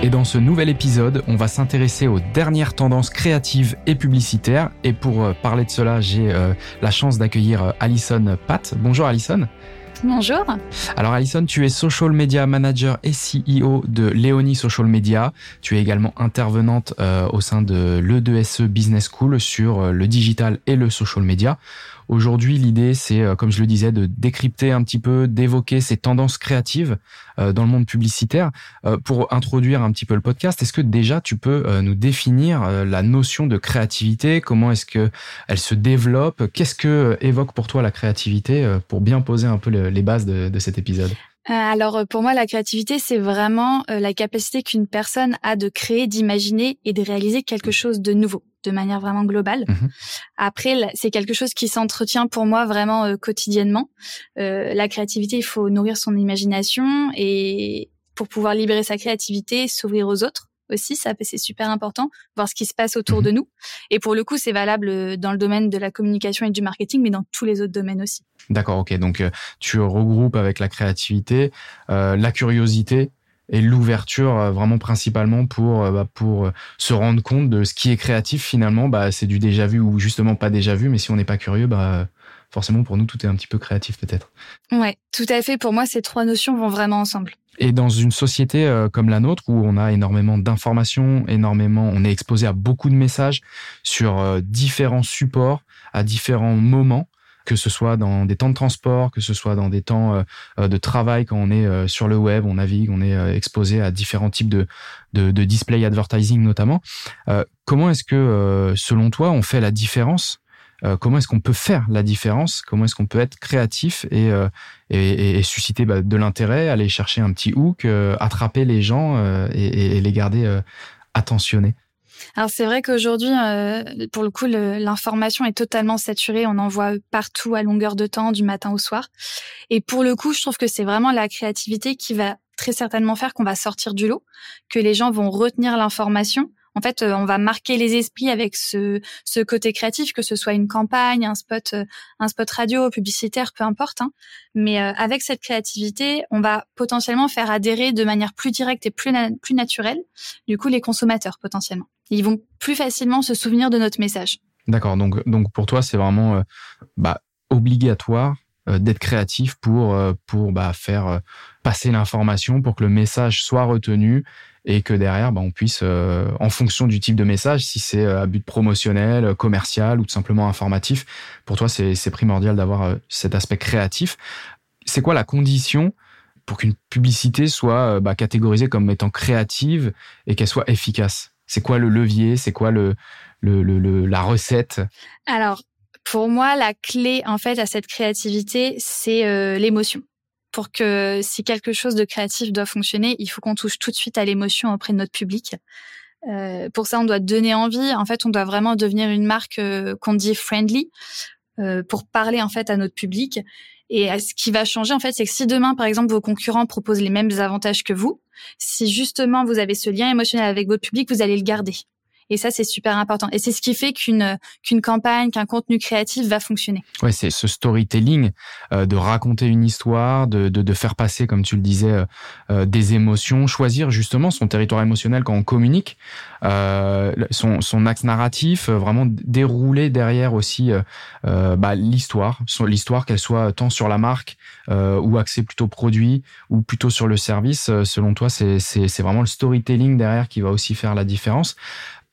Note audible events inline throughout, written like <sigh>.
Et dans ce nouvel épisode, on va s'intéresser aux dernières tendances créatives et publicitaires. Et pour euh, parler de cela, j'ai euh, la chance d'accueillir euh, Alison Pat. Bonjour Alison. Bonjour. Alors Alison, tu es social media manager et CEO de Léonie Social Media. Tu es également intervenante au sein de l'E2SE Business School sur le digital et le social media. Aujourd'hui, l'idée, c'est, euh, comme je le disais, de décrypter un petit peu, d'évoquer ces tendances créatives euh, dans le monde publicitaire. Euh, pour introduire un petit peu le podcast, est-ce que déjà tu peux nous définir la notion de créativité? Comment est-ce que elle se développe? Qu'est-ce que évoque pour toi la créativité pour bien poser un peu les bases de, de cet épisode alors pour moi, la créativité, c'est vraiment la capacité qu'une personne a de créer, d'imaginer et de réaliser quelque chose de nouveau de manière vraiment globale. Mhm. Après, c'est quelque chose qui s'entretient pour moi vraiment euh, quotidiennement. Euh, la créativité, il faut nourrir son imagination et pour pouvoir libérer sa créativité, s'ouvrir aux autres aussi, ça c'est super important, voir ce qui se passe autour de mhm. nous. Et pour le coup, c'est valable euh, dans le domaine de la communication et du marketing, mais dans tous les autres domaines aussi. D'accord, ok. Donc tu regroupes avec la créativité, la curiosité, et l'ouverture euh, vraiment principalement pour euh, bah, pour euh, se rendre compte de ce qui est créatif finalement bah c'est du déjà vu ou justement pas déjà vu mais si on n'est pas curieux bah forcément pour nous tout est un petit peu créatif peut-être. Ouais, tout à fait pour moi ces trois notions vont vraiment ensemble. Et dans une société comme la nôtre où on a énormément d'informations, énormément on est exposé à beaucoup de messages sur différents supports à différents moments que ce soit dans des temps de transport, que ce soit dans des temps euh, euh, de travail quand on est euh, sur le web, on navigue, on est exposé à différents types de, de, display advertising notamment. comment est-ce que, selon toi, on fait la différence comment est-ce qu'on peut faire la différence? Comment est-ce qu'on peut être créatif et, et, susciter bah, de l'intérêt, aller chercher un petit hook, attraper les gens et, et, les garder attentionnés? Alors c'est vrai qu'aujourd'hui, euh, pour le coup, l'information est totalement saturée. On en voit partout à longueur de temps, du matin au soir. Et pour le coup, je trouve que c'est vraiment la créativité qui va très certainement faire qu'on va sortir du lot, que les gens vont retenir l'information en fait, euh, on va marquer les esprits avec ce, côté créatif, que ce soit une campagne, un spot, euh, un spot radio, publicitaire, peu importe. Hein. Mais euh, avec cette créativité, on va potentiellement faire adhérer de manière plus directe et plus, plus naturelle, du coup, les consommateurs potentiellement. Ils vont plus facilement se souvenir de notre message. D'accord. Donc, donc pour toi, c'est vraiment bah, obligatoire d'être créatif pour pour bah, faire passer l'information pour que le message soit retenu et que derrière, bah, on puisse, euh, en fonction du type de message, si c'est euh, à but promotionnel, euh, commercial ou tout simplement informatif, pour toi, c'est primordial d'avoir cet aspect créatif. C'est quoi la condition pour qu'une publicité soit bah, catégorisée comme étant créative et qu'elle soit efficace? C'est quoi le levier? C'est quoi le, le, le, la recette? Alors, pour moi, la clé en fait à cette créativité, c'est l'émotion pour que si quelque chose de créatif doit fonctionner, il faut qu'on touche tout de suite à l'émotion auprès de notre public. Euh, pour ça, on doit donner envie. En fait, on doit vraiment devenir une marque euh, qu'on dit friendly euh, pour parler en fait à notre public. Et ce qui va changer en fait, c'est que si demain, par exemple, vos concurrents proposent les mêmes avantages que vous, si justement vous avez ce lien émotionnel avec votre public, vous allez le garder. Et ça, c'est super important. Et c'est ce qui fait qu'une qu'une campagne, qu'un contenu créatif va fonctionner. Ouais, c'est ce storytelling euh, de raconter une histoire, de, de, de, faire passer, comme tu le disais, euh, euh, des émotions, choisir justement son territoire émotionnel quand on communique, euh, son, son axe narratif, vraiment dérouler derrière aussi bah, l'histoire, l'histoire qu'elle soit tant sur la marque ou axée plutôt produit ou plutôt sur le service. selon toi, c'est c'est vraiment le storytelling derrière qui va aussi faire la différence.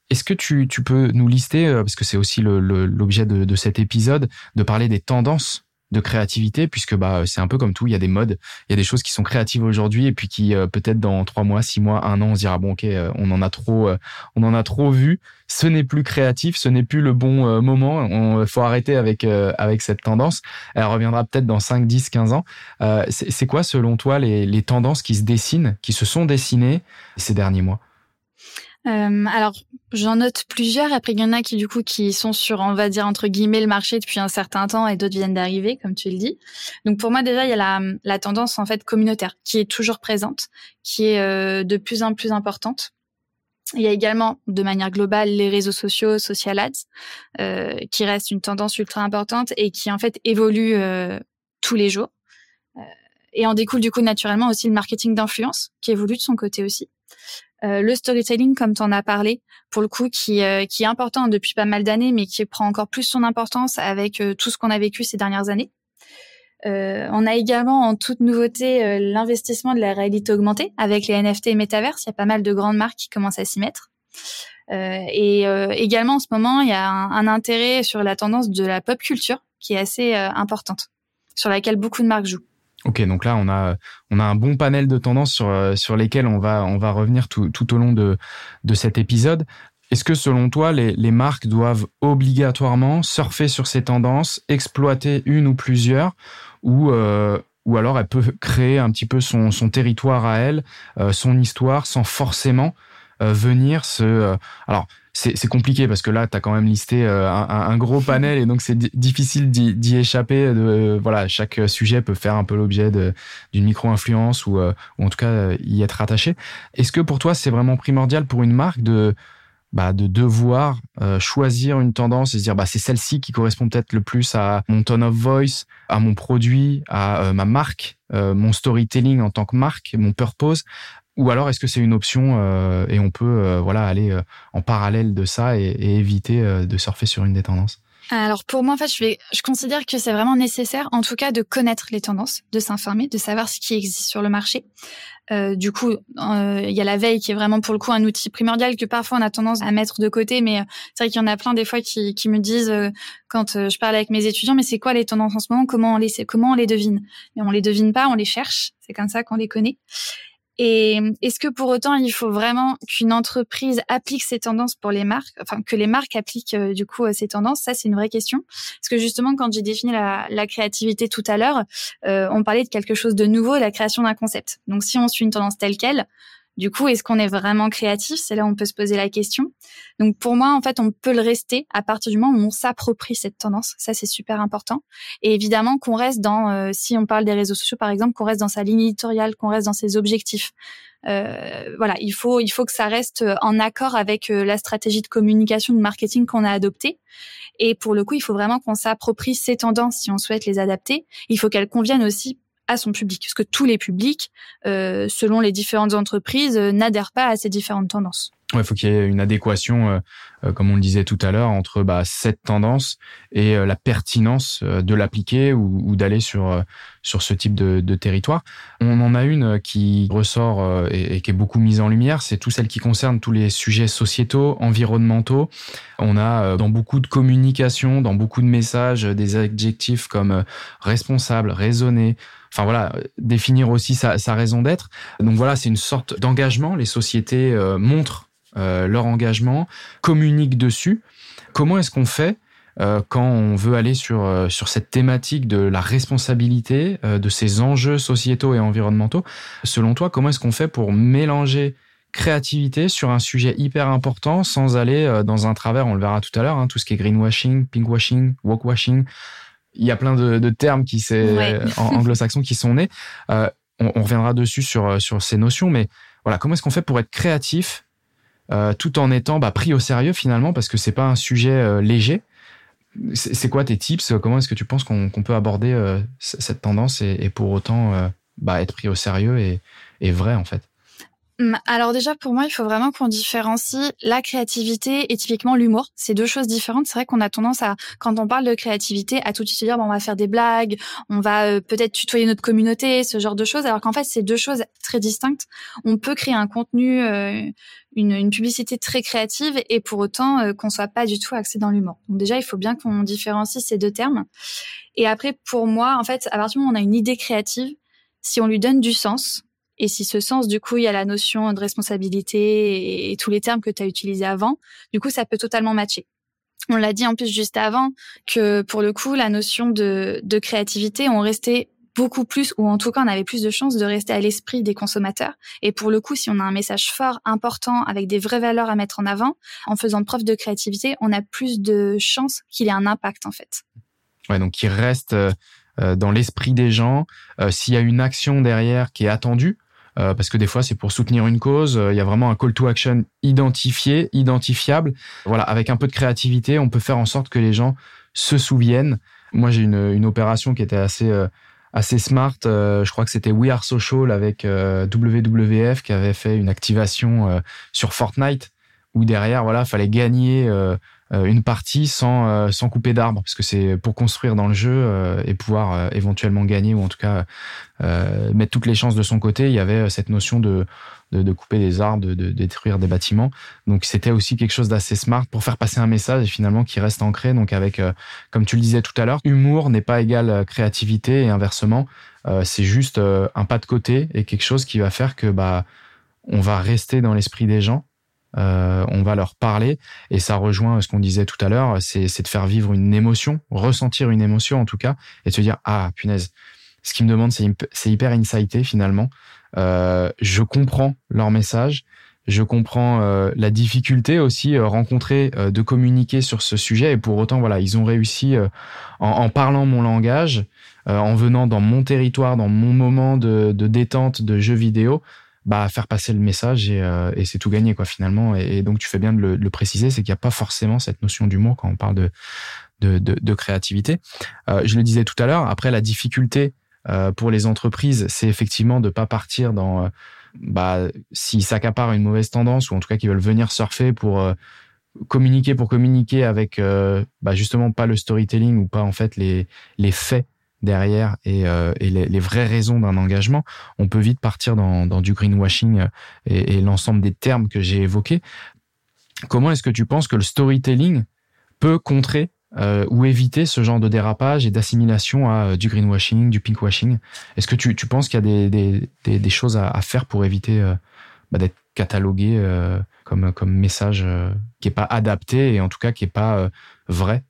Est-ce que tu, tu, peux nous lister, euh, parce que c'est aussi l'objet de, de, cet épisode, de parler des tendances de créativité, puisque bah c'est un peu comme tout, il y a des modes, il y a des choses qui sont créatives aujourd'hui et puis qui euh, peut-être dans trois mois, six mois, un an, on se dira bon ok, euh, on en a trop, on en a trop vu, ce n'est plus créatif, ce n'est plus le bon moment, il faut arrêter avec avec cette tendance. Elle reviendra peut-être dans 5, 10, 15 ans. c'est quoi selon toi les, les tendances qui se dessinent, qui se sont dessinées ces derniers mois? Euh, alors, j'en note plusieurs. Après, il y en a qui, du coup, qui sont sur, on va dire, entre guillemets, le marché depuis un certain temps et d'autres viennent d'arriver, comme tu le dis. Donc, pour moi, déjà, il y a la, la tendance, en fait, communautaire qui est toujours présente, qui est euh, de plus en plus importante. Il y a également, de manière globale, les réseaux sociaux, social ads, euh, qui restent une tendance ultra importante et qui, en fait, évolue euh, tous les jours. Euh, et en découle, du coup, naturellement aussi le marketing d'influence, qui évolue de son côté aussi. Euh, le storytelling, comme tu en as parlé, pour le coup, qui, euh, qui est important depuis pas mal d'années, mais qui prend encore plus son importance avec euh, tout ce qu'on a vécu ces dernières années. on a également en toute nouveauté l'investissement de la réalité augmentée avec les NFT et Metaverse. Il y a pas mal de grandes marques qui commencent à s'y mettre. et également en ce moment, il y a un, intérêt sur la tendance de la pop culture qui est assez importante, sur laquelle beaucoup de marques jouent. Ok, donc là on a on a un bon panel de tendances sur euh, sur lesquelles on va on va revenir tout, tout au long de de cet épisode. Est-ce que selon toi les, les marques doivent obligatoirement surfer sur ces tendances, exploiter une ou plusieurs, ou euh, ou alors elle peut créer un petit peu son son territoire à elle, euh, son histoire, sans forcément venir se alors c'est compliqué parce que là, tu as quand même listé euh, un, gros panel et donc c'est difficile d'y échapper. De, voilà, chaque sujet peut faire un peu l'objet d'une micro-influence ou, euh, ou, en tout cas y être attaché. Est-ce que pour toi, c'est vraiment primordial pour une marque de, bah, de devoir euh, choisir une tendance et se dire bah, c'est celle-ci qui correspond peut-être le plus à mon tone of voice, à mon produit, à ma marque, mon storytelling en tant que marque, mon purpose, ou alors est-ce que c'est une option euh, et on peut euh, voilà aller euh, en parallèle de ça et, et éviter de surfer sur une des tendances? Alors pour moi, en fait, je, vais, je considère que c'est vraiment nécessaire, en tout cas, de connaître les tendances, de s'informer, de savoir ce qui existe sur le marché. Euh, du coup, il y a la veille qui est vraiment pour le coup un outil primordial que parfois on a tendance à mettre de côté, mais c'est vrai qu'il y en a plein des fois qui, qui me disent quand je parle avec mes étudiants, mais c'est quoi les tendances en ce moment? Comment on les comment on les devine? Et on les devine pas, on les cherche. C'est comme ça qu'on les connaît. Et est-ce que pour autant il faut vraiment qu'une entreprise applique ces tendances pour les marques, enfin que les marques appliquent euh, du coup euh, ces tendances? Ça, c'est une vraie question. Parce que justement, quand j'ai défini la, la, créativité tout à l'heure, euh, on parlait de quelque chose de nouveau, la création d'un concept. Donc, si on suit une tendance telle quelle, du coup, est-ce qu'on est vraiment créatif? C'est là où on peut se poser la question. Donc pour moi, en fait, on peut le rester à partir du moment où on s'approprie cette tendance. Ça, c'est super important. Et évidemment qu'on reste dans, euh, si on parle des réseaux sociaux par exemple, qu'on reste dans sa ligne éditoriale, qu'on reste dans ses objectifs. Euh, voilà, il faut il faut que ça reste en accord avec euh, la stratégie de communication, de marketing qu'on a adoptée. Et pour le coup, il faut vraiment qu'on s'approprie ces tendances si on souhaite les adapter. Il faut qu'elles conviennent aussi à son public, parce que tous les publics, euh, selon les différentes entreprises, euh, n'adhèrent pas à ces différentes tendances. Il faut qu'il y ait une adéquation, euh, comme on le disait tout à l'heure, entre bah, cette tendance et la pertinence de l'appliquer ou, d'aller sur sur ce type de, territoire. On en a une qui ressort et, et qui est beaucoup mise en lumière, c'est tout celle qui concerne tous les sujets sociétaux, environnementaux. On a dans beaucoup de communication, dans beaucoup de messages, des adjectifs comme responsable, raisonné, enfin voilà, définir aussi sa, raison d'être. Donc voilà, c'est une sorte d'engagement. Les sociétés euh, montrent euh, leur engagement, communiquent dessus. Comment est-ce qu'on fait euh, quand on veut aller sur sur cette thématique de la responsabilité, de ces enjeux sociétaux et environnementaux? Selon toi, comment est-ce qu'on fait pour mélanger créativité sur un sujet hyper important sans aller dans un travers, on le verra tout à l'heure, hein, tout ce qui est greenwashing, pinkwashing, walkwashing, il y a plein de, de termes qui c'est anglo-saxons qui sont nés. Euh, on, on, reviendra dessus sur euh, sur ces notions, mais voilà, comment est-ce qu'on fait pour être créatif euh, tout en étant bah, pris au sérieux finalement parce que c'est pas un sujet euh, léger. C'est quoi tes tips? Comment est-ce que tu penses qu'on qu peut aborder euh, cette tendance et, et pour autant bah, être pris au sérieux et, et vrai en fait? Alors déjà pour moi, il faut vraiment qu'on différencie la créativité et typiquement l'humour. C'est deux choses différentes. C'est vrai qu'on a tendance à, quand on parle de créativité, à tout de suite dire bon, on va faire des blagues, on va euh, peut-être tutoyer notre communauté, ce genre de choses. Alors qu'en fait, c'est deux choses très distinctes. On peut créer un contenu, euh, une, une, publicité très créative et pour autant euh, qu'on soit pas du tout axé dans l'humour. Donc déjà, il faut bien qu'on différencie ces deux termes. Et après, pour moi, en fait, à partir du moment où on a une idée créative, si on lui donne du sens, et si ce sens, du coup, il y a la notion de responsabilité et, tous les termes que tu as utilisés avant, du coup, ça peut totalement matcher. On l'a dit en plus juste avant que pour le coup, la notion de, de créativité, on restait beaucoup plus, ou en tout cas, on avait plus de chances de rester à l'esprit des consommateurs. Et pour le coup, si on a un message fort, important, avec des vraies valeurs à mettre en avant, en faisant preuve de créativité, on a plus de chances qu'il ait un impact, en fait. Ouais, donc il reste euh, euh, dans l'esprit des gens. Euh, s'il y a une action derrière qui est attendue, parce que des fois c'est pour soutenir une cause, il y a vraiment un call to action identifié, identifiable. Voilà, avec un peu de créativité, on peut faire en sorte que les gens se souviennent. Moi, j'ai une, une opération qui était assez assez smart. je crois que c'était We Are Social avec WWF qui avait fait une activation sur Fortnite où derrière, voilà, fallait gagner euh, une partie sans, euh, sans couper d'arbres, parce que c'est pour construire dans le jeu euh, et pouvoir éventuellement gagner, ou en tout cas mettre toutes les chances de son côté, il y avait cette notion de, de, couper des arbres, de, de, détruire des bâtiments. Donc c'était aussi quelque chose d'assez smart pour faire passer un message et finalement qui reste ancré. Donc avec, comme tu le disais tout à l'heure, humour n'est pas égal créativité et inversement, c'est juste un pas de côté et quelque chose qui va faire que bah on va rester dans l'esprit des gens euh, on va leur parler. Et ça rejoint ce qu'on disait tout à l'heure, c'est de faire vivre une émotion, ressentir une émotion en tout cas, et de se dire ah punaise, ce qu'ils me demandent c'est hyper insighté finalement. Euh, je comprends leur message, je comprends euh, la difficulté aussi rencontrée de communiquer sur ce sujet. Et pour autant voilà ils ont réussi en, parlant mon langage, en venant dans mon territoire, dans mon moment de, de détente de jeux vidéo, bah faire passer le message et, euh, et c'est tout gagné quoi finalement. Et, donc tu fais bien de le, le préciser c'est qu'il n'y a pas forcément cette notion d'humour quand on parle de de, de, de créativité. Euh, je le disais tout à l'heure après la difficulté euh, pour les entreprises c'est effectivement de pas partir dans euh, bah s'ils s'accaparent une mauvaise tendance ou en tout cas qu'ils veulent venir surfer pour euh, communiquer pour communiquer avec bah justement pas le storytelling ou pas en fait les les faits derrière et, euh, les, vraies raisons d'un engagement, on peut vite partir dans, du greenwashing euh, et, l'ensemble des termes que j'ai évoqués. Comment est-ce que tu penses que le storytelling peut contrer euh, ou éviter ce genre de dérapage et d'assimilation à du greenwashing, du pinkwashing? Est-ce que tu, penses qu'il y a des, choses à, faire pour éviter bah, d'être catalogué comme, comme message qui est pas adapté et en tout cas qui est pas vrai?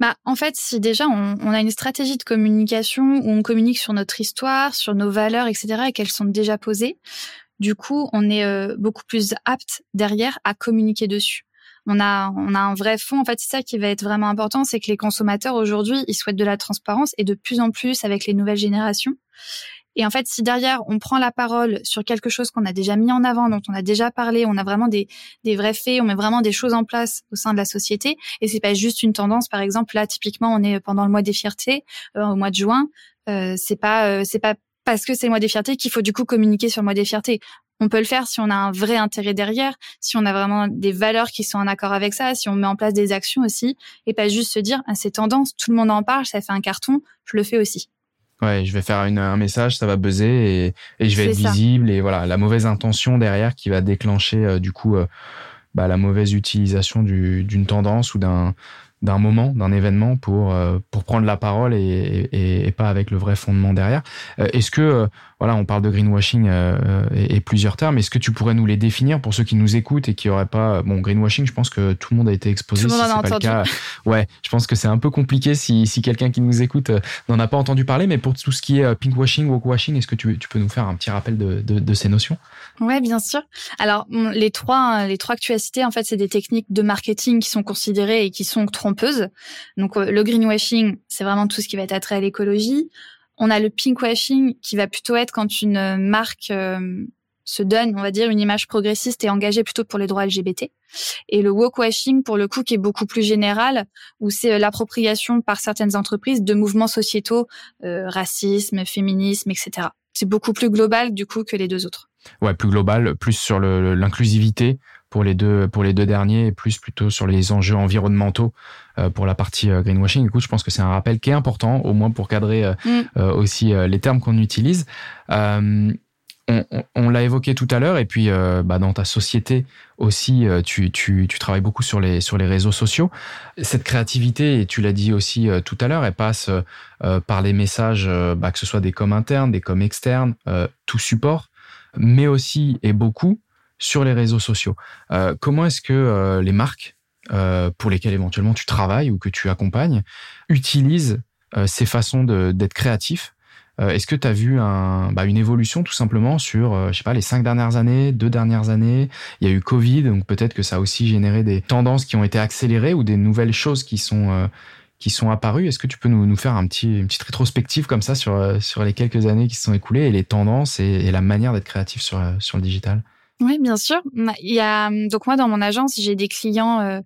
Bah, en fait, si déjà on, on, a une stratégie de communication où on communique sur notre histoire, sur nos valeurs, etc., et qu'elles sont déjà posées, du coup, on est euh, beaucoup plus apte derrière à communiquer dessus. On a, on a un vrai fond. En fait, c'est ça qui va être vraiment important, c'est que les consommateurs aujourd'hui, ils souhaitent de la transparence et de plus en plus avec les nouvelles générations. Et en fait, si derrière on prend la parole sur quelque chose qu'on a déjà mis en avant, dont on a déjà parlé, on a vraiment des, des vrais faits, on met vraiment des choses en place au sein de la société, et c'est pas juste une tendance. Par exemple, là, typiquement, on est pendant le mois des fiertés, euh, au mois de juin. Euh, c'est pas, euh, c'est pas parce que c'est le mois des fiertés qu'il faut du coup communiquer sur le mois des fiertés. On peut le faire si on a un vrai intérêt derrière, si on a vraiment des valeurs qui sont en accord avec ça, si on met en place des actions aussi, et pas juste se dire ah, c'est tendance, tout le monde en parle, ça fait un carton, je le fais aussi. Ouais, je vais faire une, un message, ça va buzzer et, et je vais être visible et voilà la mauvaise intention derrière qui va déclencher euh, du coup euh, bah, la mauvaise utilisation d'une tendance ou d'un d'un moment, d'un événement pour euh, pour prendre la parole et, et, et, pas avec le vrai fondement derrière. Euh, est-ce que euh, voilà, on parle de greenwashing et, et, plusieurs termes. Est-ce que tu pourrais nous les définir pour ceux qui nous écoutent et qui auraient pas bon greenwashing Je pense que tout le monde a été exposé. Tout le si en a entendu. Cas. Ouais, je pense que c'est un peu compliqué si, si quelqu'un qui nous écoute n'en a pas entendu parler. Mais pour tout ce qui est pinkwashing, walkwashing, est-ce que tu, tu peux nous faire un petit rappel de, de, de ces notions? Ouais, bien sûr. Alors les trois les trois que tu as cités, en fait, c'est des techniques de marketing qui sont considérées et qui sont Donc le greenwashing, c'est vraiment tout ce qui va être attrait à l'écologie. On a le pinkwashing qui va plutôt être quand une marque euh, se donne, on va dire, une image progressiste et engagée plutôt pour les droits LGBT. Et le wokewashing, pour le coup, qui est beaucoup plus général, où c'est euh, l'appropriation par certaines entreprises de mouvements sociétaux, euh, racisme, féminisme, etc. C'est beaucoup plus global, du coup, que les deux autres. Ouais, plus global, plus sur l'inclusivité pour les deux pour les deux derniers et plus plutôt sur les enjeux environnementaux euh, pour la partie euh, greenwashing. Écoute, je pense que c'est un rappel qui est important, au moins pour cadrer euh, mm. aussi les termes qu'on utilise. on, on, on l'a évoqué tout à l'heure, et puis bah, dans ta société aussi, tu, tu, tu, travailles beaucoup sur les, sur les réseaux sociaux. Cette créativité, et tu l'as dit aussi tout à l'heure, elle passe par les messages, bah, que ce soit des coms internes, des coms externes, tout support mais aussi et beaucoup sur les réseaux sociaux. Euh, comment est-ce que euh, les marques euh, pour lesquelles éventuellement tu travailles ou que tu accompagnes utilisent euh, ces façons d'être créatifs? Est-ce que tu as vu un, bah, une évolution tout simplement sur, je sais pas, les cinq dernières années, deux dernières années? Il y a eu Covid, donc peut-être que ça a aussi généré des tendances qui ont été accélérées ou des nouvelles choses qui sont qui sont apparues. Est-ce que tu peux nous, nous faire un petit, une petite rétrospective comme ça sur, sur les quelques années qui se sont écoulées et les tendances et, et la manière d'être créatif sur, sur le digital? Oui, bien sûr. Il y a donc moi dans mon agence, j'ai des clients euh,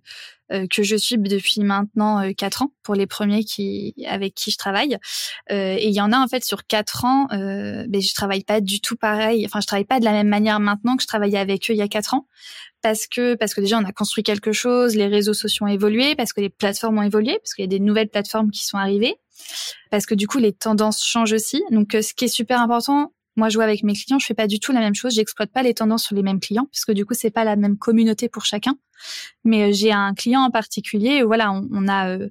euh, que je suis depuis maintenant quatre ans pour les premiers qui avec qui je travaille. et il y en a en fait sur quatre ans, euh, ben je travaille pas du tout pareil. Enfin, je travaille pas de la même manière maintenant que je travaillais avec eux il y a quatre ans parce que parce que déjà on a construit quelque chose, les réseaux sociaux ont évolué, parce que les plateformes ont évolué, parce qu'il y a des nouvelles plateformes qui sont arrivées, parce que du coup les tendances changent aussi. Donc ce qui est super important, moi, je vois avec mes clients, je fais pas du tout la même chose. J'exploite pas les tendances sur les mêmes clients, puisque du coup, c'est pas la même communauté pour chacun. Mais euh, j'ai un client en particulier. Voilà, on, a euh,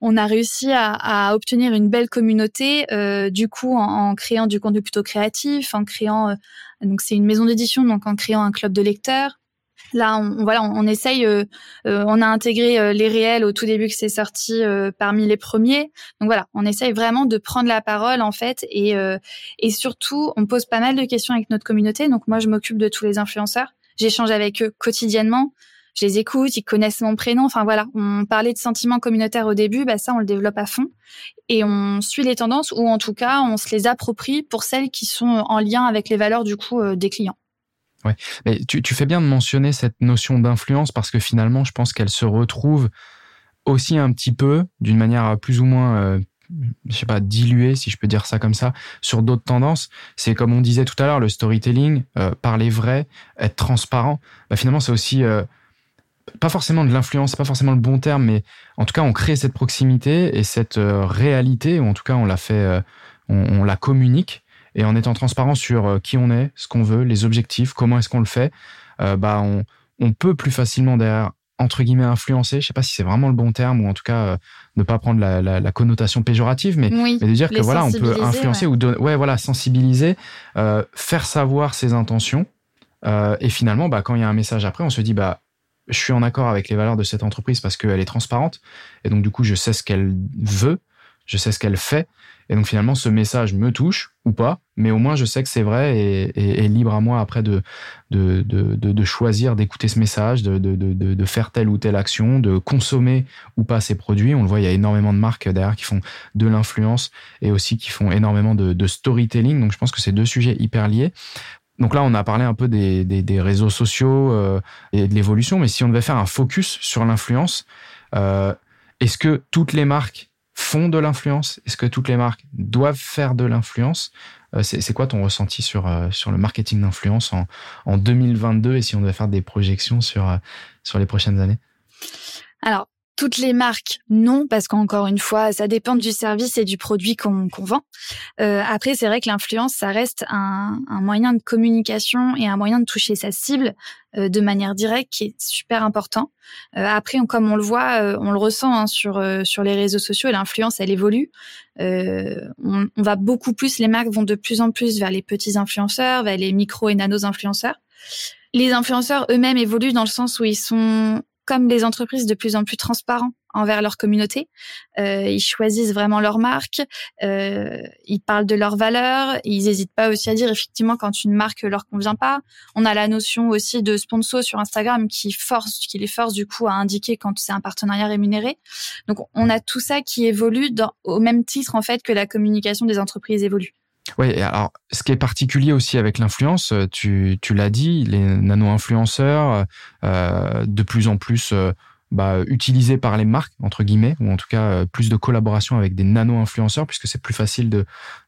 on a réussi à, obtenir une belle communauté, euh, du coup, en, créant du contenu plutôt créatif, en créant donc c'est une maison d'édition, donc en créant un club de lecteurs, Là, on, voilà, on, essaye. Euh, euh, on a intégré euh, les réels au tout début que c'est sorti parmi les premiers. Donc voilà, on essaye vraiment de prendre la parole en fait, et et surtout, on pose pas mal de questions avec notre communauté. Donc moi, je m'occupe de tous les influenceurs. J'échange avec eux quotidiennement. Je les écoute, ils connaissent mon prénom. Enfin voilà, on parlait de sentiments communautaires au début, bah ça on le développe à fond et on suit les tendances ou en tout cas on se les approprie pour celles qui sont en lien avec les valeurs du coup des clients. Ouais, mais tu, tu, fais bien de mentionner cette notion d'influence parce que finalement, je pense qu'elle se retrouve aussi un petit peu, d'une manière plus ou moins, euh, je sais pas, diluée, si je peux dire ça comme ça, sur d'autres tendances. C'est comme on disait tout à l'heure, le storytelling, euh, parler vrai, être transparent. Bah, finalement, c'est aussi euh, pas forcément de l'influence, pas forcément le bon terme, mais en tout cas, on crée cette proximité et cette euh, réalité, ou en tout cas, on la fait, on la communique et en étant transparent sur euh, qui on est, ce qu'on veut, les objectifs, comment est-ce qu'on le fait, euh, bah on, on, peut plus facilement derrière entre guillemets influencer. Je sais pas si c'est vraiment le bon terme ou en tout cas euh, ne pas prendre la, la, la connotation péjorative, mais, mais, de dire que voilà on peut influencer ou ouais voilà sensibiliser, euh, faire savoir ses intentions et finalement bah quand il y a un message après on se dit bah je suis en accord avec les valeurs de cette entreprise parce qu'elle est transparente et donc du coup je sais ce qu'elle veut, je sais ce qu'elle fait et donc finalement, ce message me touche ou pas, mais au moins je sais que c'est vrai et, libre à moi après de, de, de, choisir d'écouter ce message, de, de, faire telle ou telle action, de consommer ou pas ces produits. On le voit, il y a énormément de marques derrière qui font de l'influence et aussi qui font énormément de, storytelling. Donc je pense que c'est deux sujets hyper liés. Donc là, on a parlé un peu des, des, des réseaux sociaux euh, et de l'évolution, mais si on devait faire un focus sur l'influence, euh, est-ce que toutes les marques font de l'influence? Est-ce que toutes les marques doivent faire de l'influence? Euh, C'est quoi ton ressenti sur, euh, sur le marketing d'influence en, en 2022 et si on devait faire des projections sur, euh, sur les prochaines années? Alors, toutes les marques, non, parce qu'encore une fois, ça dépend du service et du produit qu'on vend. Euh, après, c'est vrai que l'influence, ça reste un, un, moyen de communication et un moyen de toucher sa cible euh, de manière directe qui est super important. Euh, après, comme on le voit, euh, on le ressent hein, sur euh, sur les réseaux sociaux, l'influence, elle évolue. Euh, on, on, va beaucoup plus, les marques vont de plus en plus vers les petits influenceurs, vers les micro et nano influenceurs. Les influenceurs eux-mêmes évoluent dans le sens où ils sont comme les entreprises de plus en plus transparents envers leur communauté. Euh, ils choisissent vraiment leur marque, euh, ils parlent de leurs valeurs, ils n'hésitent pas aussi à dire effectivement quand une marque leur convient pas. On a la notion aussi de sponsor sur Instagram qui force, qui les force du coup à indiquer quand c'est un partenariat rémunéré. Donc on a tout ça qui évolue dans, au même titre en fait que la communication des entreprises évolue. Oui, alors ce qui est particulier aussi avec l'influence, euh, tu, l'as dit, les nano-influenceurs, euh, de plus en plus euh, bah, utilisés par les marques, entre guillemets, ou en tout cas euh, plus de collaboration avec des nano-influenceurs, puisque c'est plus facile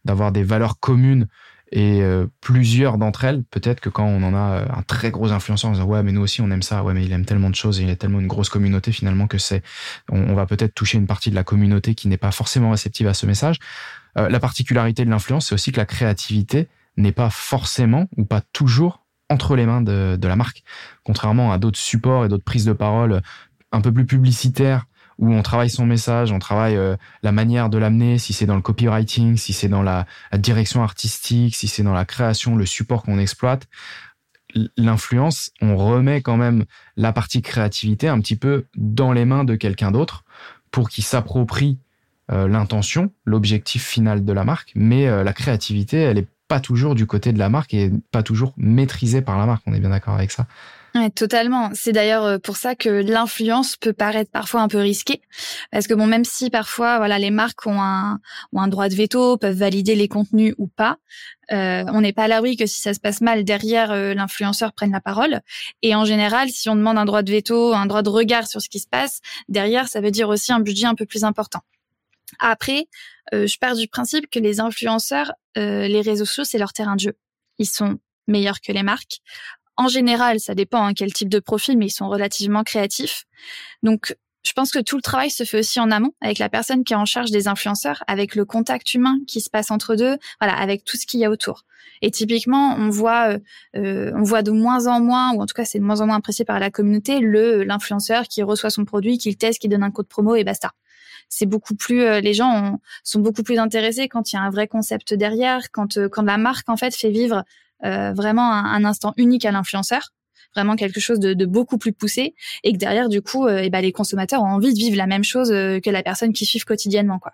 d'avoir des valeurs communes et euh, plusieurs d'entre elles, peut-être que quand on en a un très gros influenceur, on se dit ouais mais nous aussi on aime ça, ouais mais il aime tellement de choses et il a tellement une grosse communauté finalement que c'est, on, va peut-être toucher une partie de la communauté qui n'est pas forcément réceptive à ce message. Euh, la particularité de l'influence, c'est aussi que la créativité n'est pas forcément ou pas toujours entre les mains de, de la marque. Contrairement à d'autres supports et d'autres prises de parole un peu plus publicitaires où on travaille son message, on travaille euh, la manière de l'amener, si c'est dans le copywriting, si c'est dans la, direction artistique, si c'est dans la création, le support qu'on exploite. L'influence, on remet quand même la partie créativité un petit peu dans les mains de quelqu'un d'autre pour qu'il s'approprie l'intention, l'objectif final de la marque, mais la créativité, elle est pas toujours du côté de la marque et pas toujours maîtrisée par la marque. On est bien d'accord avec ça. Ouais, totalement. C'est d'ailleurs euh, pour ça que l'influence peut paraître parfois un peu risquée, parce que bon, même si parfois, voilà, les marques ont un, ont un droit de veto, peuvent valider les contenus ou pas, euh, on n'est pas à l'abri que si ça se passe mal derrière, euh, l'influenceur prenne la parole. Et en général, si on demande un droit de veto, un droit de regard sur ce qui se passe derrière, ça veut dire aussi un budget un peu plus important. Après, euh, je pars du principe que les influenceurs, euh, les réseaux sociaux, c'est leur terrain de jeu. Ils sont meilleurs que les marques. En général, ça dépend hein, quel type de profil, mais ils sont relativement créatifs. Donc, je pense que tout le travail se fait aussi en amont avec la personne qui est en charge des influenceurs, avec le contact humain qui se passe entre deux, voilà, avec tout ce qu'il y a autour. Et typiquement, on voit, euh, on voit de moins en moins, ou en tout cas c'est de moins en moins apprécié par la communauté, le l'influenceur qui reçoit son produit, qui le teste, qui donne un code promo et basta c'est beaucoup plus euh, les gens sont beaucoup plus intéressés quand il y a un vrai concept derrière, quand euh, quand la marque en fait fait vivre euh, vraiment un, instant unique à l'influenceur vraiment quelque chose de, beaucoup plus poussé et que derrière du coup eh ben, les consommateurs ont envie de vivre la même chose que la personne qui suit quotidiennement quoi.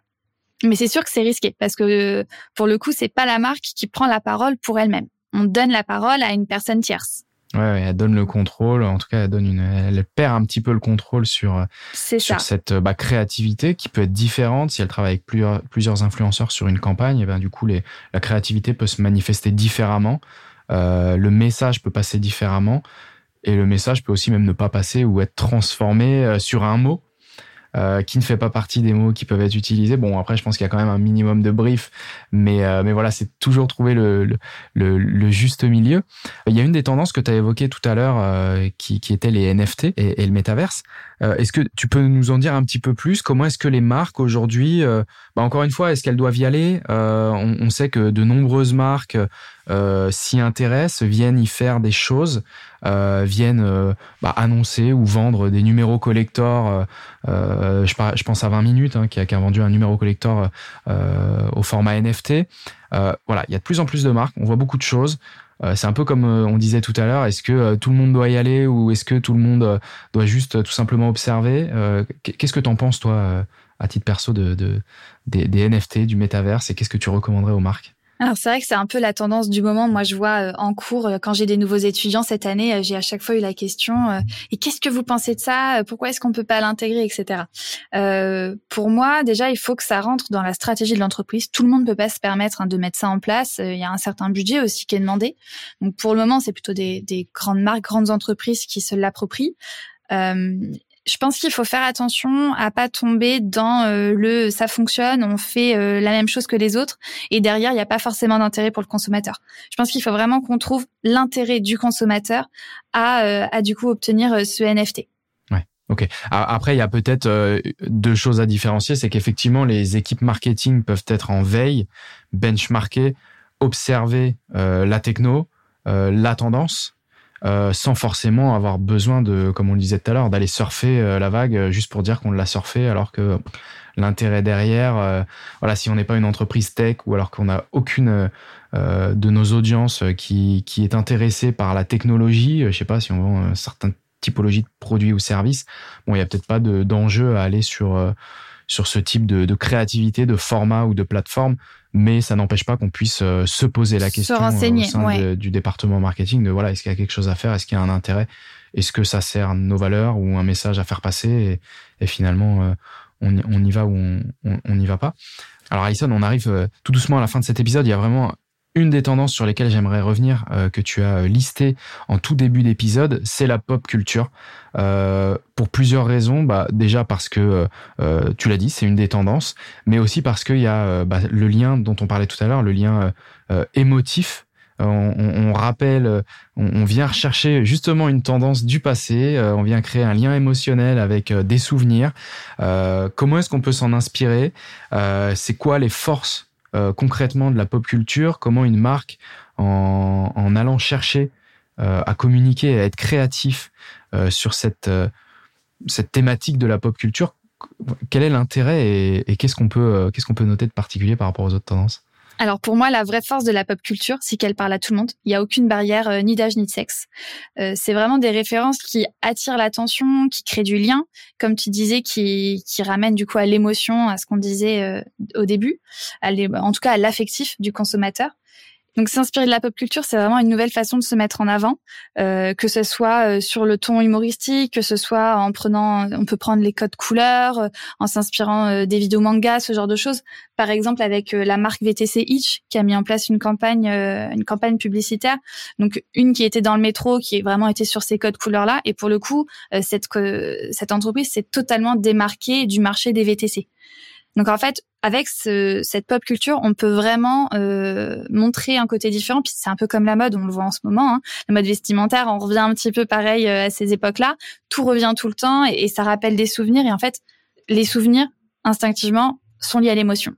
Mais c'est sûr que c'est risqué parce que pour le coup c'est pas la marque qui prend la parole pour elle-même. On donne la parole à une personne tierce. Ouais, elle donne le contrôle. En tout cas, elle donne une, elle perd un petit peu le contrôle sur sur cette bah, créativité qui peut être différente si elle travaille avec plusieurs plusieurs influenceurs sur une campagne. Et ben du coup, les, la créativité peut se manifester différemment. Euh, le message peut passer différemment et le message peut aussi même ne pas passer ou être transformé euh, sur un mot euh, qui ne fait pas partie des mots qui peuvent être utilisés. Bon, après, je pense qu'il y a quand même un minimum de brief, mais, euh, mais voilà, c'est toujours trouver le, le, le, juste milieu. Il y a une des tendances que tu as évoquées tout à l'heure euh, qui, qui était les NFT et, et le métaverse. Est-ce que tu peux nous en dire un petit peu plus? Comment est-ce que les marques aujourd'hui, bah encore une fois, est-ce qu'elles doivent y aller? On, on, sait que de nombreuses marques s'y intéressent, viennent y faire des choses. Euh, viennent euh, bah, annoncer ou vendre des numéros collector. Euh, je, je, pense à 20 minutes hein, qui, a, qui, a, vendu un numéro collector au format NFT. voilà, il y a de plus en plus de marques. On voit beaucoup de choses. C'est un peu comme on disait tout à l'heure. Est-ce que tout le monde doit y aller ou est-ce que tout le monde doit juste tout simplement observer Qu'est-ce que tu en penses toi, à titre perso, de des, des NFT, du métaverse et qu'est-ce que tu recommanderais aux marques? Alors c'est vrai que c'est un peu la tendance du moment. Moi, je vois euh, en cours euh, quand j'ai des nouveaux étudiants cette année, euh, j'ai à chaque fois eu la question et qu'est-ce que vous pensez de ça? Pourquoi est-ce qu'on peut pas l'intégrer, etc. Pour moi, déjà, il faut que ça rentre dans la stratégie de l'entreprise. Tout le monde ne peut pas se permettre hein, de mettre ça en place. Il y a un certain budget aussi qui est demandé. Donc pour le moment, c'est plutôt des, des, grandes marques, grandes entreprises qui se l'approprient. Je pense qu'il faut faire attention à pas tomber dans euh, le ça fonctionne, on fait euh, la même chose que les autres et derrière il n'y a pas forcément d'intérêt pour le consommateur. Je pense qu'il faut vraiment qu'on trouve l'intérêt du consommateur à, euh, du coup obtenir ce NFT. Ok. Après, il y a peut-être deux choses à différencier, c'est qu'effectivement les équipes marketing peuvent être en veille, benchmarker, observer la techno, la tendance euh, sans forcément avoir besoin de, comme on le disait tout à l'heure, d'aller surfer euh, la vague euh, juste pour dire qu'on l'a surfé, alors que l'intérêt derrière, voilà, si on n'est pas une entreprise tech ou alors qu'on n'a aucune de nos audiences qui, qui est intéressée par la technologie, je sais pas si on vend certaines typologies de produits ou services, bon, il y a peut-être pas d'enjeu à aller sur sur ce type de, de, créativité, de format ou de plateforme, mais ça n'empêche pas qu'on puisse euh, se poser la question euh, au sein du département marketing de voilà, est-ce qu'il y a quelque chose à faire, est-ce qu'il y a un intérêt, est-ce que ça sert nos valeurs ou un message à faire passer, et, finalement euh, on, on, y va ou on n'y va pas? Alors Alison, on arrive tout doucement à la fin de cet épisode. Il y a vraiment une des tendances sur lesquelles j'aimerais revenir, euh, que tu as listé en tout début d'épisode, c'est la pop culture. Euh, pour plusieurs raisons. Bah, déjà parce que, euh, tu l'as dit, c'est une des tendances, mais aussi parce qu'il y a bah, le lien dont on parlait tout à l'heure, le lien émotif. On, rappelle, on, vient rechercher justement une tendance du passé, on vient créer un lien émotionnel avec des souvenirs. comment est-ce qu'on peut s'en inspirer? C'est quoi les forces euh, concrètement de la pop culture, comment une marque, en, allant chercher euh, à communiquer, à être créatif euh, sur cette, cette thématique de la pop culture, quel est l'intérêt et, qu'est-ce qu'on peut, qu'est-ce qu'on peut noter de particulier par rapport aux autres tendances? Alors pour moi, la vraie force de la pop culture, c'est qu'elle parle à tout le monde. Il n'y a aucune barrière, euh, ni d'âge ni de sexe. Euh, c'est vraiment des références qui attirent l'attention, qui créent du lien, comme tu disais, qui, qui ramènent du coup à l'émotion, à ce qu'on disait euh, au début, en tout cas à l'affectif du consommateur. Donc s'inspirer de la pop culture, c'est vraiment une nouvelle façon de se mettre en avant, euh, que ce soit euh, sur le ton humoristique, que ce soit en prenant, on peut prendre les codes couleurs, euh, en s'inspirant des vidéos manga, ce genre de choses. Par exemple avec la marque VTC Itch qui a mis en place une campagne, une campagne publicitaire. Donc une qui était dans le métro, qui vraiment été sur ces codes couleurs là. Et pour le coup, cette cette entreprise s'est totalement démarquée du marché des VTC. Donc en fait, avec ce, cette pop culture, on peut vraiment euh, montrer un côté différent. Puis c'est un peu comme la mode, on le voit en ce moment. Hein. La mode vestimentaire, on revient un petit peu pareil euh, à ces époques-là. Tout revient tout le temps et, et, ça rappelle des souvenirs. Et en fait, les souvenirs, instinctivement, sont liés à l'émotion.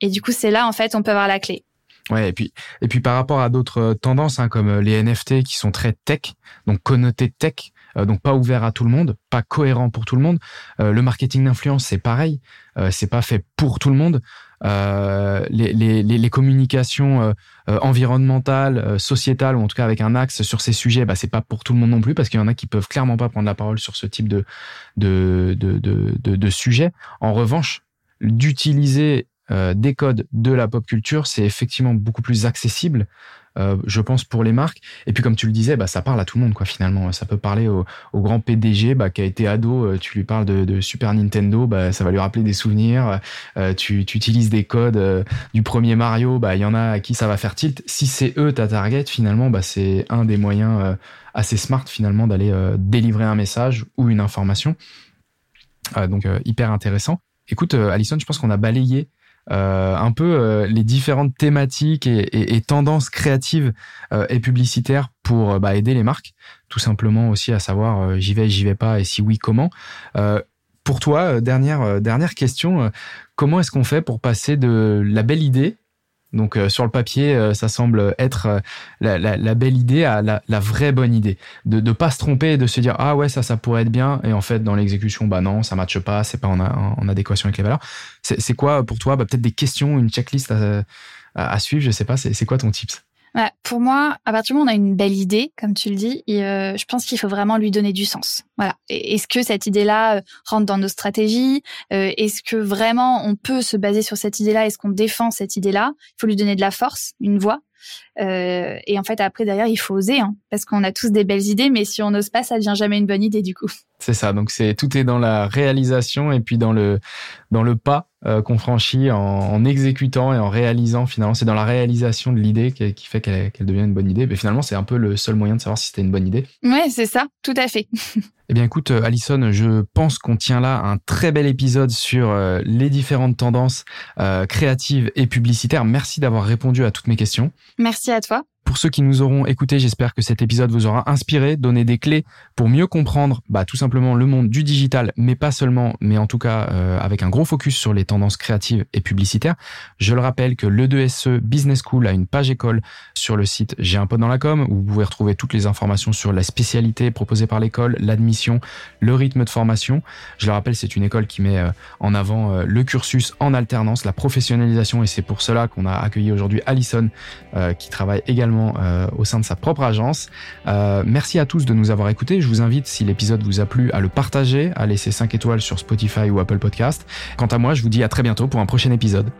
Et du coup, c'est là, en fait, on peut avoir la clé. Ouais, et puis, et puis par rapport à d'autres tendances, hein, comme les NFT qui sont très tech, donc connotés tech, donc pas ouvert à tout le monde, pas cohérent pour tout le monde. Euh, le marketing d'influence, c'est pareil, euh, c'est pas fait pour tout le monde. Les, communications environnementales, sociétales, ou en tout cas avec un axe sur ces sujets, bah, c'est pas pour tout le monde non plus, parce qu'il y en a qui peuvent clairement pas prendre la parole sur ce type de, de, de, de, de, de sujet. En revanche, d'utiliser des codes de la pop culture, c'est effectivement beaucoup plus accessible euh, je pense, pour les marques. Et puis, comme tu le disais, bah, ça parle à tout le monde, quoi, finalement. Ça peut parler au, grand PDG bah, qui a été ado, euh, tu lui parles de, Super Nintendo, bah, ça va lui rappeler des souvenirs. Euh, tu, utilises des codes du premier Mario, il y en a à qui ça va faire tilt. Si c'est eux ta target, finalement, c'est un des moyens assez smart, finalement, d'aller délivrer un message ou une information. donc, hyper intéressant. Écoute, Alison, je pense qu'on a balayé euh, un peu euh, les différentes thématiques et, tendances créatives euh, et publicitaires pour bah, aider les marques, tout simplement aussi à savoir j'y vais, j'y vais pas et si oui comment. pour toi, dernière dernière question, comment est-ce qu'on fait pour passer de la belle idée donc euh, sur le papier, euh, ça semble être euh, la, belle idée à la, la, vraie bonne idée. De ne pas se tromper de se dire ah ouais ça ça pourrait être bien et en fait dans l'exécution bah non ça matche pas, c'est pas en, adéquation avec les valeurs. C'est quoi pour toi bah, peut-être des questions, une checklist à suivre, je sais pas. C'est quoi ton tips? Pour moi, à partir du moment où on a une belle idée, comme tu le dis, et, euh, je pense qu'il faut vraiment lui donner du sens. Voilà. Est-ce que cette idée-là euh, rentre dans nos stratégies? Euh, Est-ce que vraiment on peut se baser sur cette idée-là? Est-ce qu'on défend cette idée-là? Il faut lui donner de la force, une voix. Euh, et en fait, après, derrière, il faut oser, hein, parce qu'on a tous des belles idées, mais si on n'ose pas, ça devient jamais une bonne idée du coup. C'est ça. Donc c'est tout est dans la réalisation et puis dans le dans le pas euh, qu'on franchit en, en, exécutant et en réalisant. Finalement, c'est dans la réalisation de l'idée qui, qui, fait qu'elle devient une bonne idée. Mais finalement, c'est un peu le seul moyen de savoir si c'était une bonne idée. Ouais, c'est ça, tout à fait. <laughs> Eh bien écoute euh, Alison, je pense qu'on tient là un très bel épisode sur euh, les différentes tendances euh, créatives et publicitaires. Merci d'avoir répondu à toutes mes questions. Merci à toi. Pour ceux qui nous auront écoutés, j'espère que cet épisode vous aura inspiré, donné des clés pour mieux comprendre bah, tout simplement le monde du digital, mais pas seulement, mais en tout cas euh, avec un gros focus sur les tendances créatives et publicitaires. Je le rappelle que le 2SE Business School a une page école sur le site J'ai un pote dans la com, où vous pouvez retrouver toutes les informations sur la spécialité proposée par l'école, l'admission, le rythme de formation. Je le rappelle, c'est une école qui met euh, en avant euh, le cursus en alternance, la professionnalisation, et c'est pour cela qu'on a accueilli aujourd'hui Alison, qui travaille euh, au sein de sa propre agence. Euh, merci à tous de nous avoir écoutés. Je vous invite, si l'épisode vous a plu, à le partager, à laisser 5 étoiles sur Spotify ou Apple Podcast. Quant à moi, je vous dis à très bientôt pour un prochain épisode.